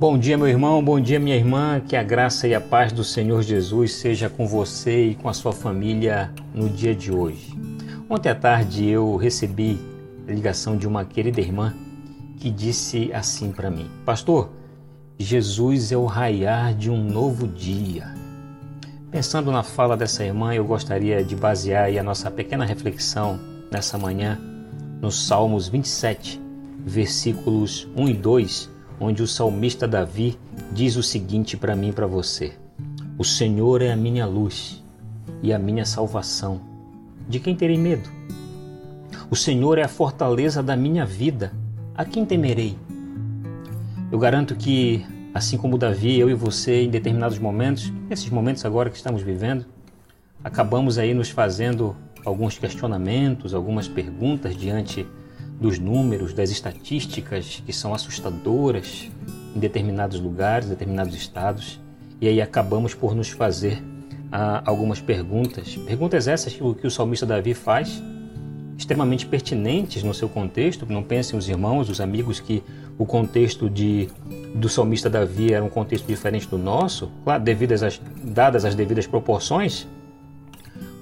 Bom dia, meu irmão, bom dia, minha irmã. Que a graça e a paz do Senhor Jesus seja com você e com a sua família no dia de hoje. Ontem à tarde eu recebi a ligação de uma querida irmã que disse assim para mim: Pastor, Jesus é o raiar de um novo dia. Pensando na fala dessa irmã, eu gostaria de basear a nossa pequena reflexão nessa manhã nos Salmos 27, versículos 1 e 2 onde o salmista Davi diz o seguinte para mim e para você: O Senhor é a minha luz e a minha salvação. De quem terei medo? O Senhor é a fortaleza da minha vida. A quem temerei? Eu garanto que, assim como Davi, eu e você, em determinados momentos, nesses momentos agora que estamos vivendo, acabamos aí nos fazendo alguns questionamentos, algumas perguntas diante dos números, das estatísticas que são assustadoras em determinados lugares, determinados estados, e aí acabamos por nos fazer ah, algumas perguntas. Perguntas essas que o, que o salmista Davi faz, extremamente pertinentes no seu contexto. Não pensem os irmãos, os amigos, que o contexto de, do salmista Davi era um contexto diferente do nosso, claro, devidas às, dadas as devidas proporções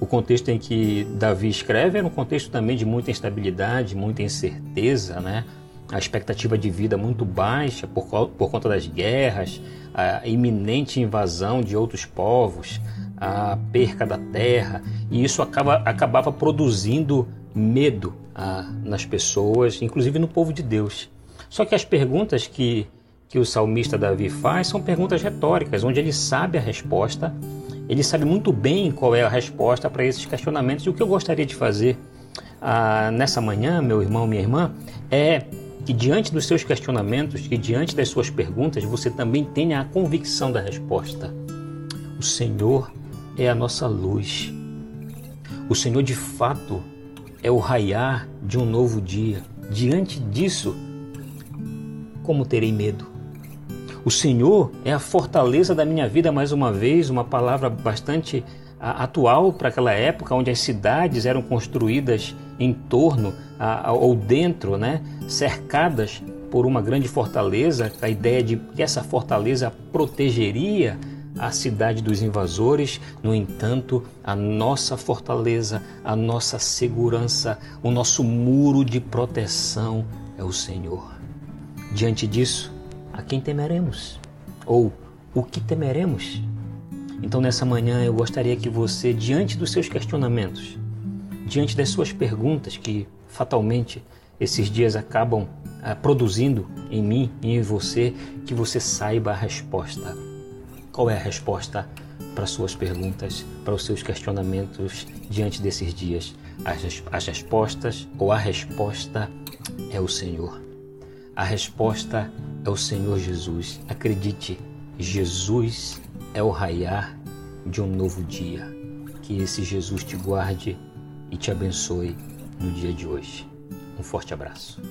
o contexto em que Davi escreve era um contexto também de muita instabilidade, muita incerteza, né? a expectativa de vida muito baixa por, por conta das guerras, a iminente invasão de outros povos, a perca da terra, e isso acaba, acabava produzindo medo ah, nas pessoas, inclusive no povo de Deus. Só que as perguntas que, que o salmista Davi faz são perguntas retóricas, onde ele sabe a resposta ele sabe muito bem qual é a resposta para esses questionamentos. E o que eu gostaria de fazer ah, nessa manhã, meu irmão, minha irmã, é que diante dos seus questionamentos, que diante das suas perguntas, você também tenha a convicção da resposta. O Senhor é a nossa luz. O Senhor de fato é o raiar de um novo dia. Diante disso, como terei medo? O Senhor é a fortaleza da minha vida, mais uma vez, uma palavra bastante atual para aquela época, onde as cidades eram construídas em torno a, ou dentro, né, cercadas por uma grande fortaleza, a ideia de que essa fortaleza protegeria a cidade dos invasores. No entanto, a nossa fortaleza, a nossa segurança, o nosso muro de proteção é o Senhor. Diante disso, a quem temeremos? Ou o que temeremos? Então, nessa manhã, eu gostaria que você, diante dos seus questionamentos, diante das suas perguntas que fatalmente esses dias acabam ah, produzindo em mim e em você, que você saiba a resposta. Qual é a resposta para suas perguntas, para os seus questionamentos diante desses dias? As, as respostas ou a resposta é o Senhor. A resposta é o Senhor Jesus. Acredite, Jesus é o raiar de um novo dia. Que esse Jesus te guarde e te abençoe no dia de hoje. Um forte abraço.